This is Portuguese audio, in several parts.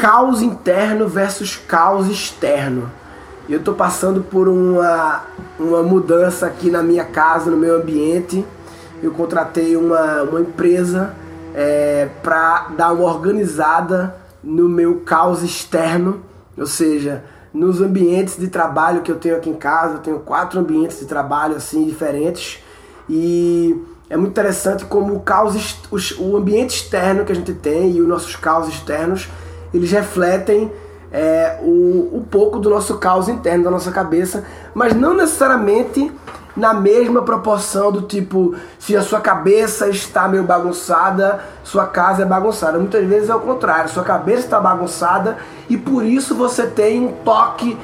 caos interno versus caos externo. Eu estou passando por uma, uma mudança aqui na minha casa, no meu ambiente. Eu contratei uma, uma empresa é, para dar uma organizada no meu caos externo, ou seja, nos ambientes de trabalho que eu tenho aqui em casa. Eu tenho quatro ambientes de trabalho assim diferentes e é muito interessante como o caos, o ambiente externo que a gente tem e os nossos caos externos, eles refletem é, o, um pouco do nosso caos interno, da nossa cabeça, mas não necessariamente na mesma proporção do tipo, se a sua cabeça está meio bagunçada, sua casa é bagunçada. Muitas vezes é o contrário, sua cabeça está bagunçada e por isso você tem um toque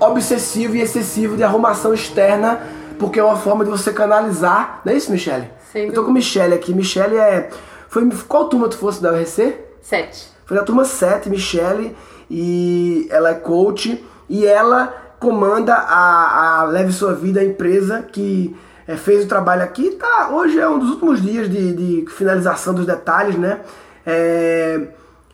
obsessivo e excessivo de arrumação externa, porque é uma forma de você canalizar. Não é isso, Michele? Sem Eu tô com Michele aqui. Michele é. Foi, qual turma tu fosse da URC? Sete. Foi da turma 7, Michele, e ela é coach e ela comanda a, a Leve Sua Vida, a empresa que é, fez o trabalho aqui. Tá, hoje é um dos últimos dias de, de finalização dos detalhes, né? É,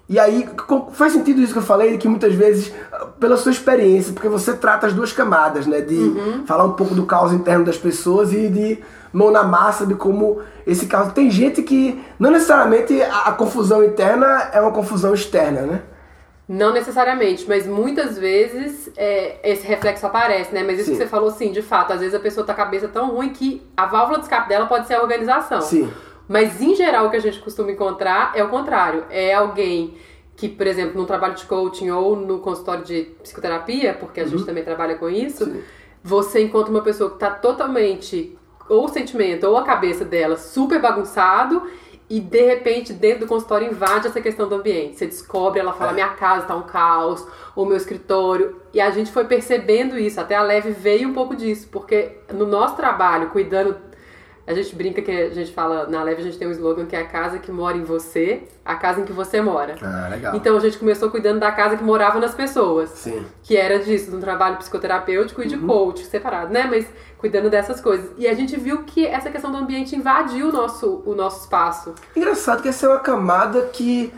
e aí faz sentido isso que eu falei, que muitas vezes, pela sua experiência, porque você trata as duas camadas, né? De uhum. falar um pouco do caos interno das pessoas e de mão na massa de como esse caos. Tem gente que não necessariamente a, a confusão interna é uma confusão externa, né? Não necessariamente, mas muitas vezes é, esse reflexo aparece, né? Mas isso sim. que você falou, sim, de fato, às vezes a pessoa tá com a cabeça tão ruim que a válvula de escape dela pode ser a organização. Sim. Mas em geral o que a gente costuma encontrar é o contrário. É alguém que, por exemplo, no trabalho de coaching ou no consultório de psicoterapia, porque a uhum. gente também trabalha com isso, sim. você encontra uma pessoa que está totalmente, ou o sentimento, ou a cabeça dela super bagunçado e de repente dentro do consultório invade essa questão do ambiente. Você descobre, ela fala: é. minha casa tá um caos, o meu escritório. E a gente foi percebendo isso, até a Leve veio um pouco disso, porque no nosso trabalho, cuidando a gente brinca que a gente fala, na Leve a gente tem um slogan que é a casa que mora em você, a casa em que você mora. Ah, legal. Então a gente começou cuidando da casa que morava nas pessoas. Sim. Que era disso, de um trabalho psicoterapêutico e de uhum. coach, separado, né? Mas cuidando dessas coisas. E a gente viu que essa questão do ambiente invadiu o nosso, o nosso espaço. Engraçado que essa é uma camada que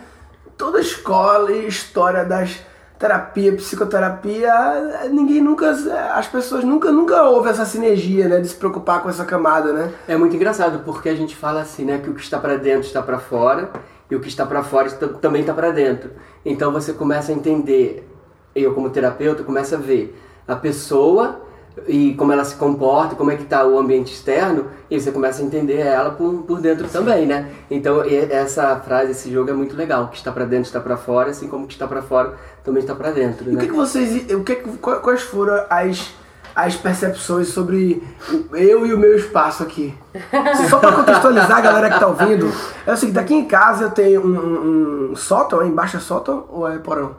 toda escola e história das terapia, psicoterapia, ninguém nunca, as pessoas nunca, nunca houve essa sinergia, né, de se preocupar com essa camada, né? É muito engraçado porque a gente fala assim, né, que o que está para dentro está para fora e o que está para fora também está para dentro. Então você começa a entender, eu como terapeuta começo a ver a pessoa e como ela se comporta, como é que está o ambiente externo, e você começa a entender ela por, por dentro também, né? Então essa frase, esse jogo é muito legal, o que está para dentro está para fora, assim como o que está para fora também está para dentro, né? O que, que vocês, o que, quais foram as as percepções sobre eu e o meu espaço aqui. Só para contextualizar a galera que tá ouvindo, é o seguinte, aqui em casa eu tenho um, um, sótão, embaixo é sótão ou é porão?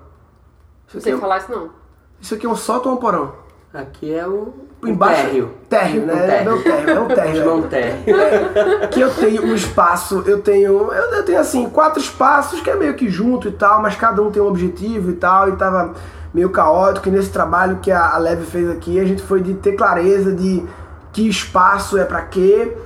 Não sei é falar isso não. Isso aqui é um sótão ou um porão? Aqui é o Embaixo, térreo. Térreo, né? Um térreo. É um térreo, é um térreo. Térreo. É, que eu tenho um espaço, eu tenho, eu, eu, tenho assim, quatro espaços que é meio que junto e tal, mas cada um tem um objetivo e tal, e tava meio caótico, e nesse trabalho que a, a Leve fez aqui, a gente foi de ter clareza de que espaço é para quê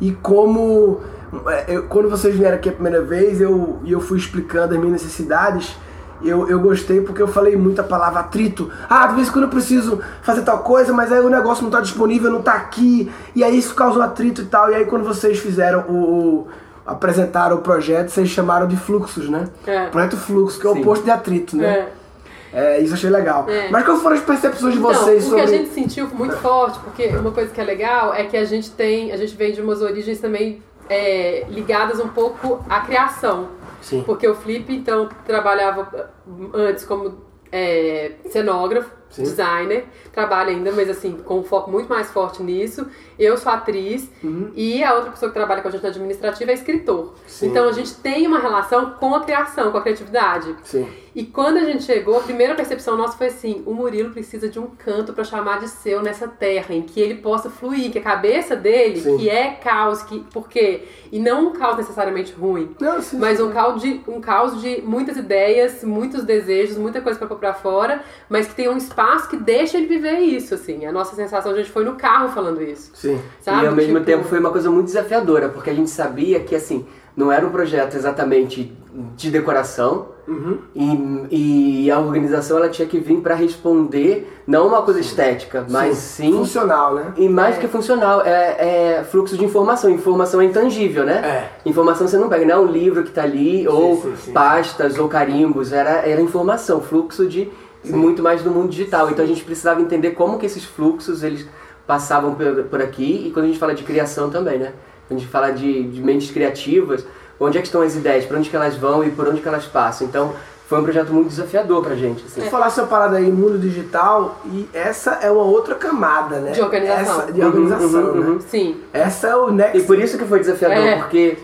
e como é, eu, quando vocês vieram aqui a primeira vez, eu, eu fui explicando as minhas necessidades, eu, eu gostei porque eu falei muito a palavra atrito. Ah, de vez em quando eu preciso fazer tal coisa, mas aí o negócio não está disponível, não está aqui, e aí isso causa um atrito e tal. E aí quando vocês fizeram o, o apresentaram o projeto, vocês chamaram de fluxos, né? É. Projeto fluxo, que é o oposto de atrito, né? É. É, isso eu achei legal. É. Mas quais foram as percepções de então, vocês sobre... O que a gente sentiu muito forte, porque uma coisa que é legal é que a gente tem, a gente vem de umas origens também é, ligadas um pouco à criação. Sim. Porque o Flip, então, trabalhava antes como é, cenógrafo, Sim. designer, trabalha ainda, mas assim, com um foco muito mais forte nisso. Eu sou atriz uhum. e a outra pessoa que trabalha com a gente na administrativa é escritor. Sim. Então a gente tem uma relação com a criação, com a criatividade. Sim. E quando a gente chegou, a primeira percepção nossa foi assim: o Murilo precisa de um canto para chamar de seu nessa terra, em que ele possa fluir, que a cabeça dele, Sim. que é caos, que por quê? E não um caos necessariamente ruim, Não, sim, mas sim. um caos de um caos de muitas ideias, muitos desejos, muita coisa para pôr para fora, mas que tem um espaço que deixa ele viver isso, assim. A nossa sensação, a gente foi no carro falando isso. Sim. Sabe? E ao mesmo Tipo, tempo foi uma coisa muito desafiadora, porque a gente sabia que assim, não era um projeto exatamente de decoração Uhum. e, e a organização ela tinha que vir para responder não uma coisa estética, mas sim, Funcional, né? e mais que funcional é, é fluxo de informação. Informação é intangível, né? É. Informação você não pega, não é um livro que tá ali ou sim, sim. pastas ou carimbos, era era informação, fluxo de muito mais do mundo digital. Então a gente precisava entender como que esses fluxos eles passavam por, por aqui e quando a gente fala de criação também, né? Quando a gente fala de, de mentes criativas, onde é que estão as ideias, para onde que elas vão e por onde que elas passam. Então foi um projeto muito desafiador pra gente. Assim. Vou falar essa parada aí, mundo digital, e essa é uma outra camada, né? De organização. Essa, de organização, Uhum, uhum, né? Sim. Essa é o next. E por isso que foi desafiador, É. porque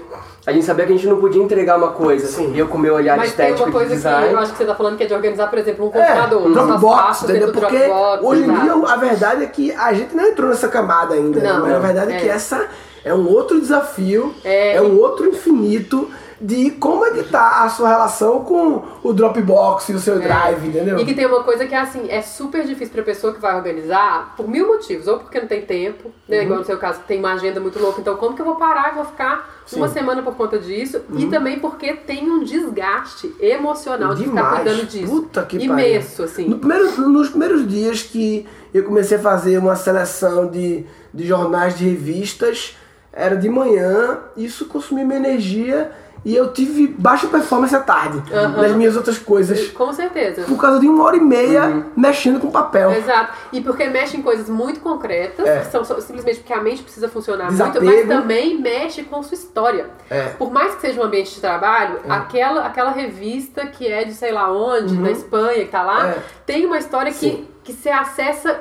a gente sabia que a gente não podia entregar uma coisa, Sim. e eu com o meu olhar Mas tem estético uma coisa de que design. eu acho que você tá falando que é de organizar, por exemplo, um É, computador. suas Dropbox, entendeu? Porque Dropbox, hoje em exato. dia a verdade é que a gente não entrou nessa camada ainda. Não, mas a verdade é. é. que essa é um outro desafio, É. é, um outro infinito de como é que tá a sua relação com o Dropbox e o seu Drive, entendeu? E que tem uma coisa que é assim, é super difícil pra pessoa que vai organizar por mil motivos. Ou porque não tem tempo, né? Uhum. Igual no seu caso, tem uma agenda muito louca. Então, como que eu vou parar e vou ficar uma semana por conta disso? E Uhum. também porque tem um desgaste emocional de ficar Demais. cuidando disso. Puta que Imenso, pariu. assim. No primeiro- nos primeiros dias que eu comecei a fazer uma seleção de, de jornais de revistas, era de manhã, isso consumia minha energia e eu tive baixa performance à tarde nas minhas outras coisas. Com certeza. Por causa de uma hora e meia mexendo com papel. Exato. E porque mexe em coisas muito concretas, É. que são simplesmente porque a mente precisa funcionar Desapego. muito, mas também mexe com sua história. É. Por mais que seja um ambiente de trabalho, aquela, aquela revista que é de sei lá onde, da Espanha, que tá lá, Uhum. É. tem uma história que, que você acessa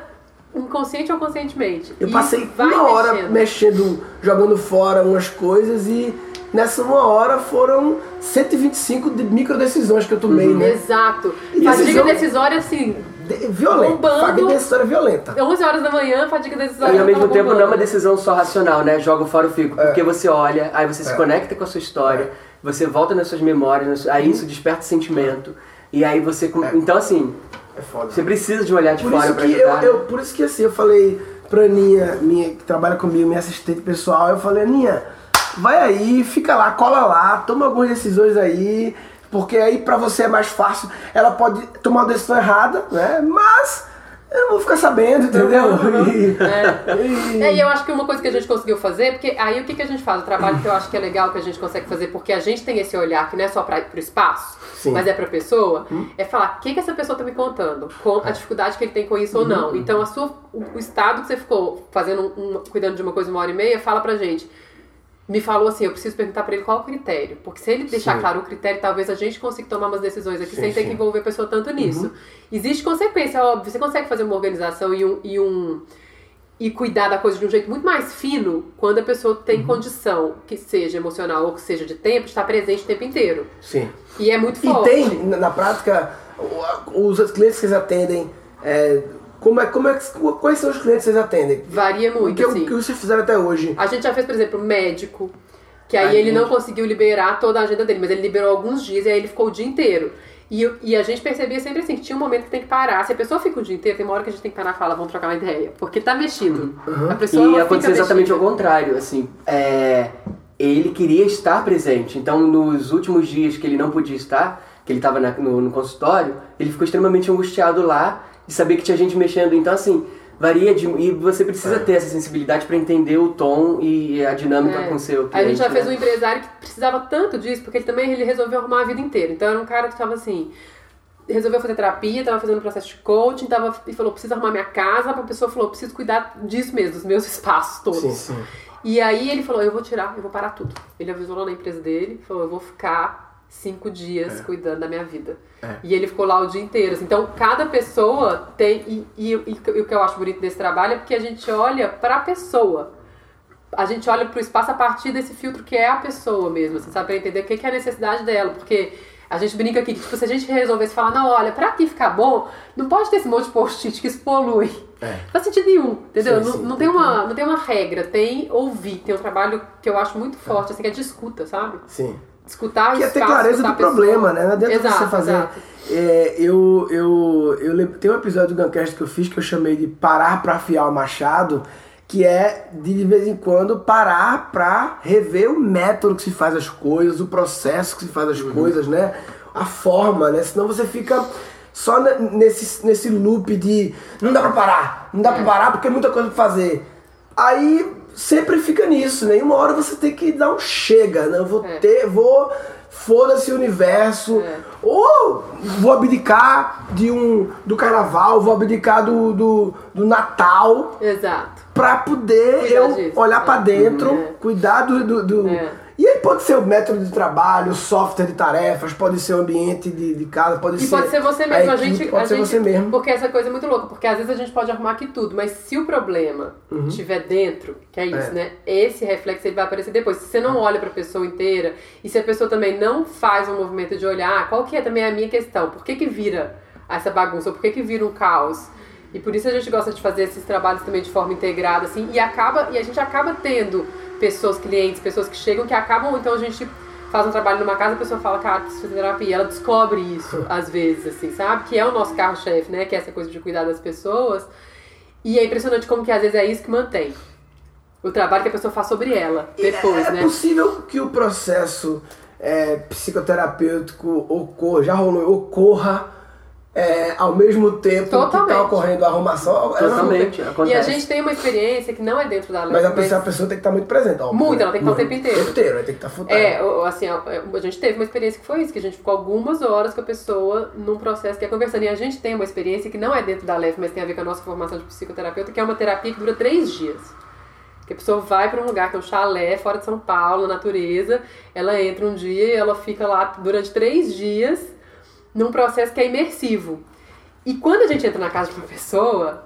inconsciente ou conscientemente. Eu E passei vai uma hora mexendo. mexendo, jogando fora umas coisas e nessa uma hora foram 125 de micro decisões que eu tomei, né? Exato. E Fadiga decisão- decisória, assim, De- violenta. Bombando. Fadiga decisória violenta. 11 horas da manhã, fadiga decisória. E ao mesmo tempo não é uma bombando. decisão só racional, né? Joga fora o fico. É. Porque você olha, aí você se conecta com a sua história, você volta nas suas memórias, aí isso desperta sentimento. E aí você. com- Então assim, É foda. você precisa de um olhar de Por fora isso pra que eu, ajudar. eu- por isso que assim, eu falei pra Aninha, minha, que trabalha comigo, minha assistente pessoal, eu falei, Aninha, vai aí, fica lá, cola lá, toma algumas decisões aí, porque aí pra você é mais fácil. Ela pode tomar uma decisão errada, né? Mas eu não vou ficar sabendo, entendeu? E- e- É, e eu acho que uma coisa que a gente conseguiu fazer, porque aí o que, que a gente faz? O trabalho que eu acho que é legal que a gente consegue fazer, porque a gente tem esse olhar que não é só para o espaço, Sim. mas é pra pessoa, é falar o que, que essa pessoa tá me contando, com a dificuldade que ele tem com isso ou não. Então, a sua, o, o estado que você ficou fazendo, um- cuidando de uma coisa uma hora e meia, fala pra gente. Me falou assim, eu preciso perguntar pra ele qual o critério. Porque se ele deixar Sim. claro o critério, talvez a gente consiga tomar umas decisões aqui Sim, sem ter sim. que envolver a pessoa tanto nisso. Existe consequência, óbvio. Você consegue fazer uma organização e um, e um e cuidar da coisa de um jeito muito mais fino quando a pessoa tem Uhum. condição, que seja emocional ou que seja de tempo, de estar presente o tempo inteiro. Sim. E é muito E forte. tem, na prática, os clientes que vocês atendem, é, como é, como é, que- quais são os clientes que vocês atendem? Varia O muito, que, o assim. que vocês fizeram até hoje? A gente já fez, por exemplo, médico, que aí Ai, ele não gente. conseguiu liberar toda a agenda dele, mas ele liberou alguns dias e aí ele ficou o dia inteiro. E, e a gente percebia sempre assim, que tinha um momento que tem que parar. Se a pessoa fica o dia inteiro, tem uma hora que a gente tem que parar e falar, vamos trocar uma ideia. Porque tá mexido. A pessoa E ela aconteceu fica exatamente ao contrário, assim, é, ele queria estar presente, então nos últimos dias que ele não podia estar, que ele estava no, no consultório, ele ficou extremamente angustiado lá de saber que tinha gente mexendo, então assim, varia de, e você precisa ter essa sensibilidade para entender o tom e a dinâmica É. com o seu A gente cliente, já fez um né? empresário que precisava tanto disso, porque ele também ele resolveu arrumar a vida inteira. Então era um cara que estava assim, resolveu fazer terapia, estava fazendo um processo de coaching, tava, e falou, preciso arrumar minha casa, a pessoa falou, preciso cuidar disso mesmo, dos meus espaços todos. Sim, sim. E aí ele falou, eu vou tirar, eu vou parar tudo. Ele avisou lá na empresa dele, falou, eu vou ficar cinco dias cuidando da minha vida. É. E ele ficou lá o dia inteiro. assim. Então, cada pessoa tem. E, e- e o que eu acho bonito desse trabalho é porque a gente olha pra pessoa. A gente olha pro espaço a partir desse filtro que é a pessoa mesmo, assim, sabe? Pra entender o que que é a necessidade dela. Porque a gente brinca aqui que, tipo, se a gente resolvesse falar, não, olha, pra aqui ficar bom, não pode ter esse monte de post-it que isso polui. É. Não faz sentido nenhum, entendeu? Sim, não, sim. não tem uma, não tem uma regra, tem ouvir. Tem um trabalho que eu acho muito forte, assim, que é de escuta, sabe? Sim. Escutar o Que é ter clareza do problema, né? Não adianta Exato, você fazer. exato. É, eu, eu, eu lembro, tem um episódio do Guncast que eu fiz que eu chamei de Parar pra afiar o machado, que é de de vez em quando parar pra rever o método que se faz as coisas, o processo que se faz as coisas, né? A forma, né? Senão você fica só ne- nesse, nesse loop de não dá pra parar, não dá pra parar porque é muita coisa pra fazer. Aí sempre fica nisso, né? E uma hora você tem que dar um chega, né? Eu vou É. ter, vou. Foda-se o universo. É. Ou vou abdicar de um, do carnaval, vou abdicar do, do, do Natal Exato. pra poder Cuidar eu disso. olhar É. pra dentro, cuidar do. do, do- É. E aí pode ser o método de trabalho, o software de tarefas, pode ser o ambiente de, de casa, pode E ser. pode ser você mesmo, a, equipe, gente. Pode a ser gente- você mesmo. Porque essa coisa é muito louca, porque às vezes a gente pode arrumar aqui tudo, mas se o problema estiver dentro, que é isso, Uhum. É. né? Esse reflexo ele vai aparecer depois. Se você não olha pra pessoa inteira e se a pessoa também não faz um movimento de olhar, qual que é também a minha questão? Por que que vira essa bagunça? Por que que vira um caos? E por isso a gente gosta de fazer esses trabalhos também de forma integrada, assim, e acaba, e a gente acaba tendo pessoas, clientes, pessoas que chegam que acabam, então a gente faz um trabalho numa casa, a pessoa fala, cara, preciso fazer terapia. Ela descobre isso, às vezes, assim, sabe? Que é o nosso carro-chefe, né? Que é essa coisa de cuidar das pessoas. E é impressionante como que às vezes é isso que mantém. O trabalho que a pessoa faz sobre ela, depois, é né? possível que o processo é, psicoterapêutico ocorra, já rolou, ocorra é, ao mesmo tempo que Totalmente. está ocorrendo a arrumação. É, Totalmente, acontece. E a gente tem uma experiência que não é dentro da lei. Mas a pessoa, a pessoa tem que estar muito presente. óbvio, Muito, né? ela tem que estar o tempo inteiro. O tempo inteiro, ela tem que estar time. É, assim, a, a gente teve uma experiência que foi isso, que a gente ficou algumas horas com a pessoa num processo que é conversando. E a gente tem uma experiência que não é dentro da LEF, mas tem a ver com a nossa formação de psicoterapeuta, que é uma terapia que dura três dias. Que a pessoa vai para um lugar que é um chalé, fora de São Paulo, na natureza, ela entra um dia e ela fica lá durante três dias num processo que é imersivo. E quando a gente entra na casa de uma pessoa,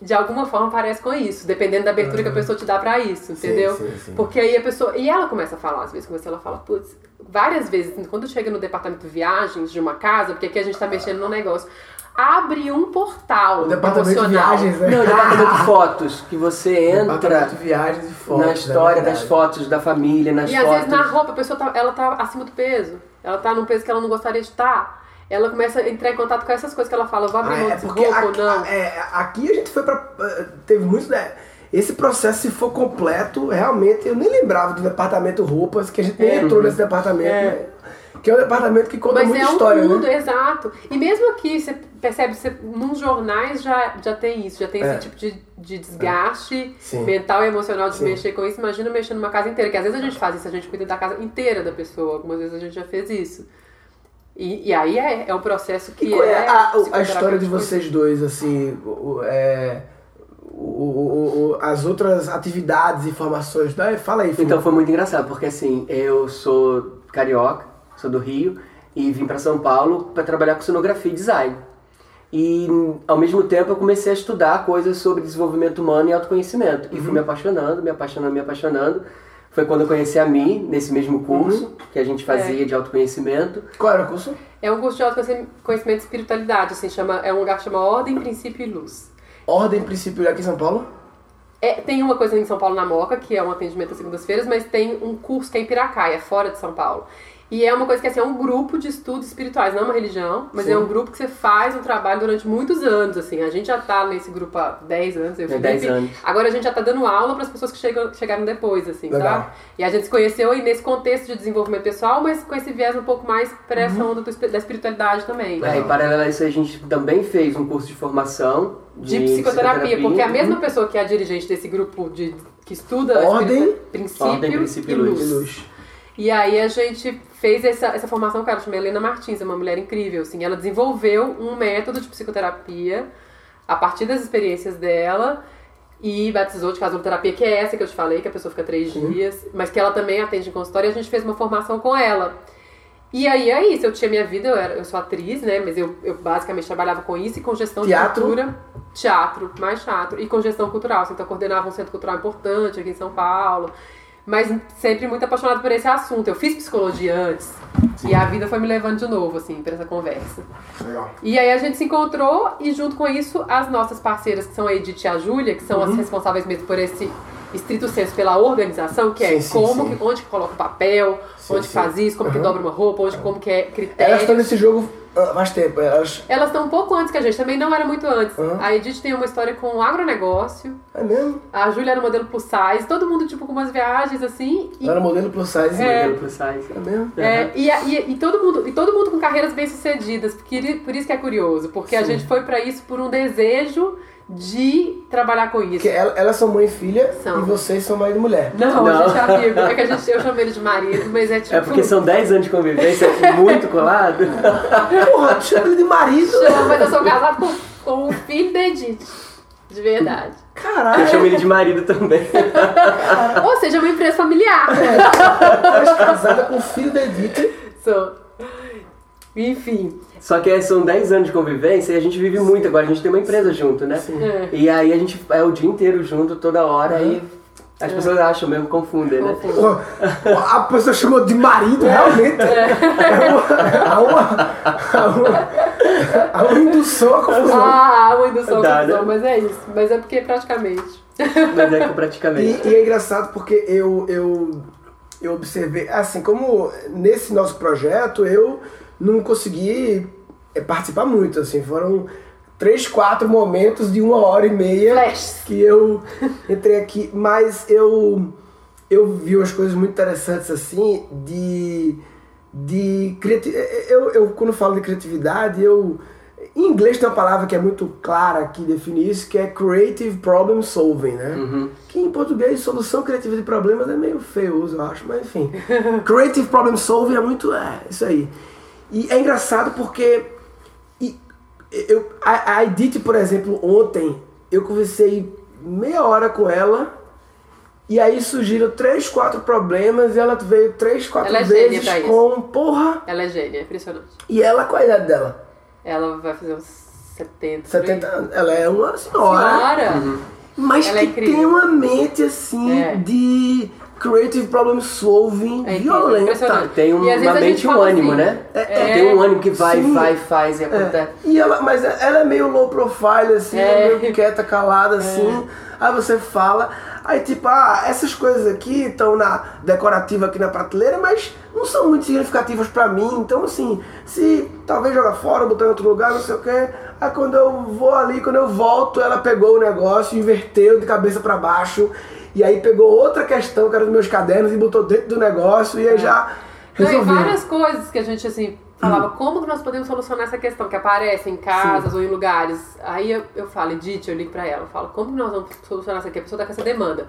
de alguma forma parece com isso, dependendo da abertura que a pessoa te dá pra isso, Sim, entendeu? sim, sim. Porque aí a pessoa. E ela começa a falar, às vezes, com você, ela fala, putz, várias vezes, quando chega no departamento viagens de uma casa, porque aqui a gente tá mexendo no negócio, abre um portal. O departamento de viagens, né? Não, o departamento de fotos, que você entra de viagens e fotos. na é história das fotos da família, nas E às fotos. vezes na roupa a pessoa tá, ela tá acima do peso. Ela tá num peso que ela não gostaria de estar. Ela começa a entrar em contato com essas coisas que ela fala, vou abrir Ah, mão é desse porque roupa ou não. é, aqui a gente foi pra. eh, Teve muito. né, Esse processo, se for completo, realmente eu nem lembrava do departamento roupas, que a gente nem É. entrou nesse departamento, É. né? Que é um departamento que conta Mas muita é um história, mundo, né? exato. E mesmo aqui, você percebe, você, nos jornais já, já tem isso, já tem É. esse tipo de, de desgaste mental e emocional de Sim. mexer com isso. Imagina mexer numa casa inteira, que às vezes a gente faz isso, a gente cuida da casa inteira da pessoa, algumas vezes a gente já fez isso. E, e aí é, é um processo que E é é. a, a história de vocês dois, assim, é, o- o- o- as outras atividades e formações? Né? Fala aí. Então foi muito engraçado, porque assim, eu sou carioca, sou do Rio, e vim para São Paulo para trabalhar com cenografia e design. E ao mesmo tempo eu comecei a estudar coisas sobre desenvolvimento humano e autoconhecimento. E fui me apaixonando, me apaixonando, me apaixonando. Foi quando eu conheci a Mi, nesse mesmo curso que a gente fazia de autoconhecimento. Qual era o curso? É um curso de autoconhecimento e espiritualidade, assim, chama, é um lugar que chama Ordem, Princípio e Luz. Ordem Princípio aqui em São Paulo? É, tem uma coisa em São Paulo na Moca, que é um atendimento às segundas-feiras, mas tem um curso que é em Piracaia, fora de São Paulo. E é uma coisa que assim, é um grupo de estudos espirituais, não é uma religião, mas Sim. é um grupo que você faz um trabalho durante muitos anos, assim. A gente já tá nesse grupo há 10 anos, eu É, 10 Felipe. anos. Agora a gente já tá dando aula para as pessoas que chegam, chegaram depois, assim, Legal. sabe? E a gente se conheceu aí nesse contexto de desenvolvimento pessoal, mas com esse viés um pouco mais para essa Uhum. onda da espiritualidade também. É, e paralelo a isso a gente também fez um curso de formação de psicoterapia, porque a mesma pessoa que é a dirigente desse grupo de, que estuda Ordem, princípio, ordem, princípio e luz. De luz. E aí a gente fez essa, essa formação, cara, chama Helena Martins, é uma mulher incrível, assim, ela desenvolveu um método de psicoterapia a partir das experiências dela e batizou de casuloterapia, que é essa que eu te falei, que a pessoa fica três dias, mas que ela também atende em consultório e a gente fez uma formação com ela. E aí é isso, eu tinha minha vida, eu, era, eu sou atriz, né, mas eu, eu basicamente trabalhava com isso e com gestão Teatro? de cultura. Teatro, mais teatro. E com gestão cultural, assim, então eu coordenava um centro cultural importante aqui em São Paulo. Mas sempre muito apaixonada por esse assunto. Eu fiz psicologia antes. E a vida foi me levando de novo, assim, pra essa conversa. Legal. E aí a gente se encontrou e junto com isso, as nossas parceiras, que são a Edith e a Júlia, que são Uhum. as responsáveis mesmo por esse estrito senso pela organização, que é Sim, sim, como, sim. Que, onde que coloca o papel, Sim, onde que sim. faz isso, como que Uhum. dobra uma roupa, onde como que é Elas critério. estão nesse jogo Ah, faz tempo. Elas... Elas estão um pouco antes que a gente, também não era muito antes. Uhum. A Edith tem uma história com agronegócio, É mesmo? a Júlia era modelo plus size, todo mundo, tipo, com umas viagens assim. E, Ela era modelo plus size. É. Modelo plus size. É mesmo? é, e, a- e- e todo mundo, e todo mundo com carreiras bem sucedidas, porque, por isso que é curioso, porque a gente foi pra isso por um desejo de trabalhar com isso. Porque ela- elas são mãe e filha São. e vocês são marido e mulher. Não, Não. a gente é amigo. É que a gente, eu chamo ele de marido, mas é tipo. É porque são 10 anos de convivência muito colado. Porra, tu chama ele de marido? Chama, mas eu sou casado com, com o filho da Edith. De verdade. Eu Caralho. chamo ele de marido também. Ou seja, é uma empresa familiar. É casada com o filho da Edith. Sou. Enfim. Só que são 10 anos de convivência e a gente vive muito agora. A gente tem uma empresa junto, né? É. E aí a gente é o dia inteiro junto, toda hora. E as pessoas acham mesmo, confundem, né? A pessoa chamou de marido, realmente. É uma, há uma, há uma, há uma indução à confusão. Ah, uma indução Dá, confusão, né? mas é isso. Mas é porque praticamente. Mas é que praticamente. E, e é engraçado porque eu, eu, eu observei, assim, como nesse nosso projeto eu não consegui eh, participar muito, assim, foram três, quatro momentos de uma hora e meia Flashes. que eu entrei aqui, mas eu, eu vi umas coisas muito interessantes, assim, de, de criatividade. Eu, eu, quando falo de criatividade, eu... Em inglês tem uma palavra que é muito clara que define isso, que é creative problem solving, né? Uhum. Que em português, solução criativa de problemas é meio feio, eu acho, mas enfim. Creative problem solving é muito. É, isso aí. E é engraçado porque. e eu, a, a Edith, por exemplo, ontem, eu conversei meia hora com ela. E aí surgiram três, quatro problemas e ela veio três, quatro Ela é vezes com porra. Ela é gênia, é impressionante. E ela, qual a idade dela? Ela vai fazer uns 70. 70 anos. Ela é uma senhora. Senhora! Mas Ela é que incrível. tem uma mente assim É. de creative problem solving É violenta. Tem um- uma mente um ânimo, assim, né? É, Tem um ânimo que vai, Sim. vai, faz e É. acontece. E ela, mas ela é meio low profile, assim, É. meio quieta, calada, assim. Aí você fala, aí tipo, ah, essas coisas aqui estão na decorativa aqui na prateleira, mas não são muito significativas pra mim. Então, assim, se talvez jogar fora, botar em outro lugar, não sei o quê. Aí quando eu vou ali, quando eu volto, ela pegou o negócio, inverteu de cabeça pra baixo. E aí pegou outra questão que era dos meus cadernos e botou dentro do negócio e aí já Não, e resolveu. várias coisas que a gente assim falava, como que nós podemos solucionar essa questão que aparece em casas ou em lugares. Aí eu, eu falo, Edith, eu ligo pra ela, eu falo, como que nós vamos solucionar isso aqui? A pessoa tá com essa demanda.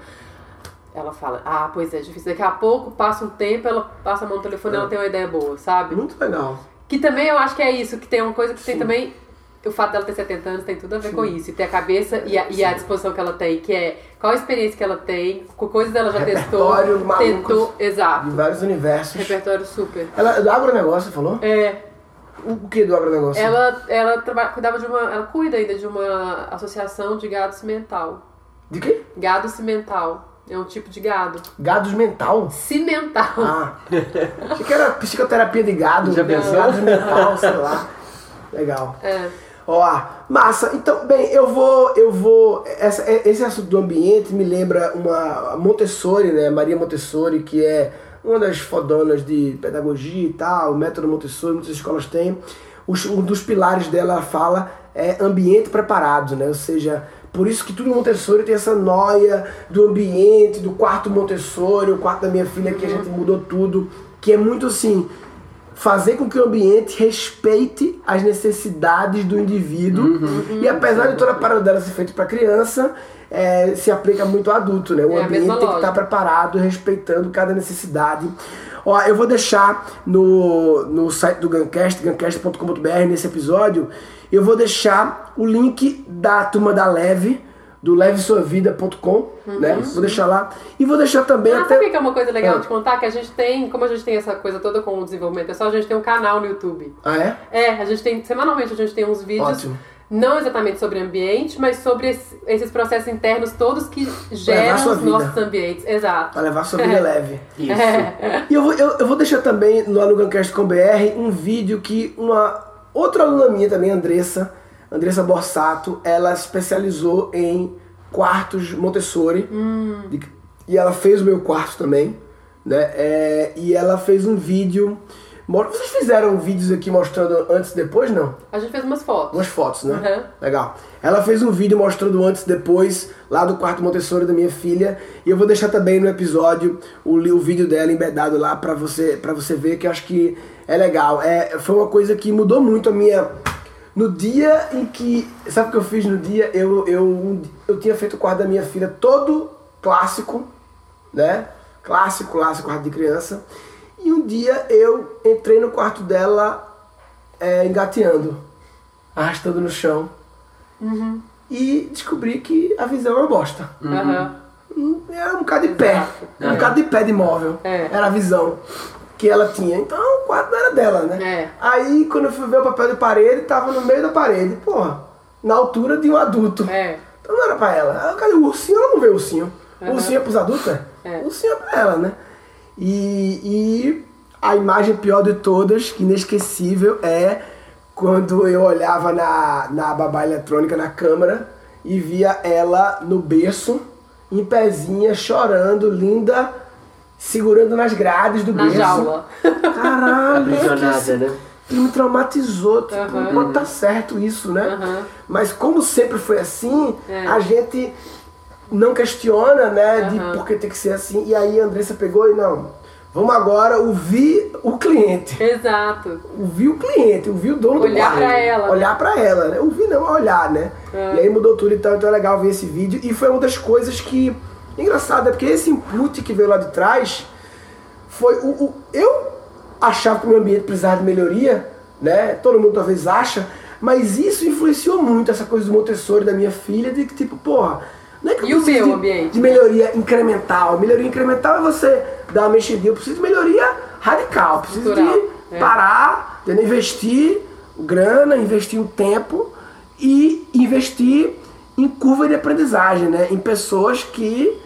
Ela fala, ah, pois é, difícil. Daqui a pouco, passa um tempo, ela passa a mão no telefone e ela tem uma ideia boa, sabe? Muito legal. Que também eu acho que é isso, que tem uma coisa que tem também. O fato dela ter 70 anos tem tudo a ver com isso. E ter a cabeça e a, e a disposição que ela tem, que é qual a experiência que ela tem, com coisas ela já testou. Repertório. Tentou, exato. De vários universos. Repertório super. Ela, do agronegócio, falou? É, O que do agronegócio? ela, ela trabalha, cuidava de uma. Ela cuida ainda de uma associação de gado cimental. De quê? Gado cimental. É um tipo de gado. Gados mental? Cimental. Ah. Achei que era psicoterapia de gado. Já pensou? Gados mental, sei lá. Legal. É. Ó, massa. Então, bem, eu vou, eu vou. Essa, esse assunto do ambiente me lembra uma Montessori, né? Maria Montessori, que é uma das fodonas de pedagogia e tal, o método Montessori, muitas escolas têm. Os- um dos pilares dela fala é ambiente preparado, né? Ou seja, por isso que tudo Montessori tem essa noia do ambiente, do quarto Montessori, o quarto da minha filha que a gente mudou tudo, que é muito assim, fazer com que o ambiente respeite as necessidades do indivíduo. E apesar de toda a parada dela ser feita para criança, é, se aplica muito ao adulto, né? O É ambiente tem que estar lógica. preparado, respeitando cada necessidade. Ó, eu vou deixar no, no site do Guncast, guncast.com.br, nesse episódio, eu vou deixar o link da turma da Leve, do levesuavida.com, né? Vou deixar lá. E vou deixar também Ah, até... sabe o que é uma coisa legal Ah. de contar? Que a gente tem, como a gente tem essa coisa toda com o desenvolvimento pessoal, a gente tem um canal no YouTube. Ah, é? É, a gente tem, semanalmente a gente tem uns vídeos, Ótimo. não exatamente sobre ambiente, mas sobre esse- esses processos internos todos que geram os nossos ambientes. Exato. Pra levar sua vida leve. Isso. É. E eu vou, eu, eu vou deixar também no Guncast.com.br um vídeo que uma outra aluna minha também, Andressa, Andressa Borsato, ela especializou em quartos Montessori. De- e ela fez o meu quarto também, né? É, e ela fez um vídeo Vocês fizeram vídeos aqui mostrando antes e depois, não? A gente fez umas fotos. Umas fotos, né? Uhum. Legal. Ela fez um vídeo mostrando antes e depois, lá do quarto Montessori da minha filha. E eu vou deixar também no episódio o, o vídeo dela embedado lá pra você, pra você ver, que eu acho que é legal. É, foi uma coisa que mudou muito a minha. No dia em que. Sabe o que eu fiz no dia? Eu, eu, eu tinha feito o quarto da minha filha todo clássico, né? Clássico, clássico, quarto de criança. E um dia eu entrei no quarto dela é, engateando, arrastando no chão. E descobri que a visão é uma bosta. Aham. Hum, Era um bocado de pé. Exato. Um bocado de pé de móvel. É. Era a visão que ela tinha. Então o quarto não era dela, né? É. Aí quando eu fui ver o papel de parede, tava no meio da parede. Porra, na altura de um adulto. É. Então não era pra ela. Cadê o ursinho? Ela não vê o ursinho. O Aham. ursinho é pros adultos, é? É. O ursinho é pra ela, né? E, e a imagem pior de todas, que inesquecível, é quando eu olhava na, na babá eletrônica na câmera e via ela no berço, em pezinha, chorando, linda, segurando nas grades do Na berço. jaula. Caralho, Aprisionada, né? e me traumatizou, tipo, pô, tá certo isso, né? Aham. Mas como sempre foi assim, É. a gente não questiona, né, de Aham. por que tem que ser assim. E aí a Andressa pegou e não, vamos agora ouvir o cliente. Exato. Ouvir o cliente, ouvir o dono do Olhar pra ela, né? Olhar pra ela, né? Ouvir não, olhar, né? É. E aí mudou tudo, então, então é legal ver esse vídeo. E foi uma das coisas que... Engraçado, é porque esse input que veio lá de trás foi o, o- eu achava que o meu ambiente precisava de melhoria, né? Todo mundo talvez acha, mas isso influenciou muito essa coisa do Montessori da minha filha, de que tipo, porra, não é que eu E o meu de, ambiente? de melhoria incremental. Melhoria incremental é você dar uma mexidinha, eu preciso de melhoria radical, preciso Estrutural, de é. parar, entendeu? investir grana, investir o tempo e investir em curva de aprendizagem, né? Em pessoas que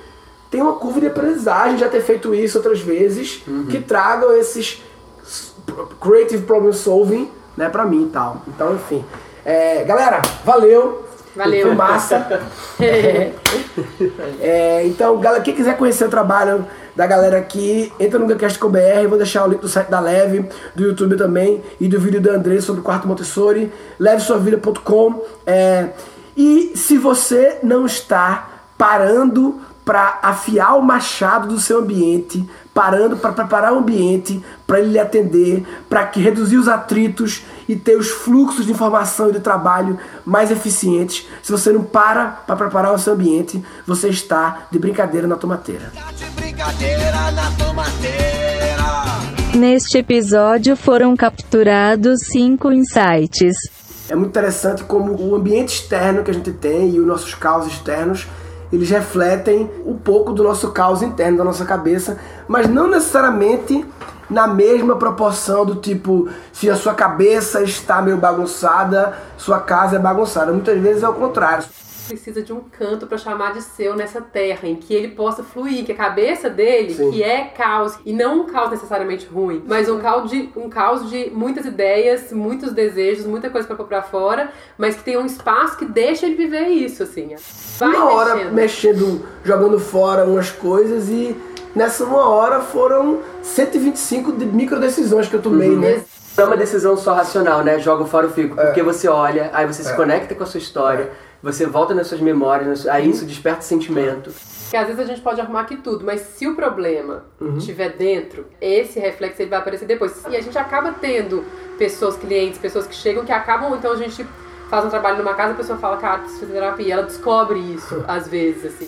têm uma curva de aprendizagem, já ter feito isso outras vezes, que tragam esses creative problem solving, né, pra mim e tal. Então, enfim. É, galera, valeu. Valeu. Foi massa. É. É, então, galera, quem quiser conhecer o trabalho da galera aqui, entra no GuiaCast.com.br, vou deixar o link do site da Leve, do YouTube também, e do vídeo da André sobre o quarto Montessori, levesuavida.com. É, e se você não está parando para afiar o machado do seu ambiente, parando para preparar o ambiente para ele lhe atender, para que reduzir os atritos e ter os fluxos de informação e de trabalho mais eficientes. Se você não para para preparar o seu ambiente, você está de brincadeira na tomateira. Tá de brincadeira na tomateira. Neste episódio foram capturados cinco insights. É muito interessante como o ambiente externo que a gente tem e os nossos caos externos, eles refletem um pouco do nosso caos interno, da nossa cabeça, mas não necessariamente na mesma proporção do tipo, se a sua cabeça está meio bagunçada, sua casa é bagunçada. Muitas vezes é o contrário. Precisa de um canto pra chamar de seu nessa terra, em que ele possa fluir, que a cabeça dele, Sim. que é caos, e não um caos necessariamente ruim, mas um caos de, um caos de muitas ideias, muitos desejos, muita coisa pra pôr pra fora, mas que tem um espaço que deixa ele viver isso, assim. Vai uma hora mexendo. mexendo, jogando fora umas coisas e nessa uma hora foram 125 de micro decisões que eu tomei, né? Não é uma decisão só racional, né? Joga fora o fico. Porque você olha, aí você se conecta com a sua história, você volta nas suas memórias, aí isso desperta sentimento. Porque às vezes a gente pode arrumar aqui tudo, mas se o problema Uhum. estiver dentro, esse reflexo ele vai aparecer depois. E a gente acaba tendo pessoas, clientes, pessoas que chegam que acabam, então a gente faz um trabalho numa casa, a pessoa fala, cara, preciso fazer terapia. Ela descobre isso, às vezes, assim.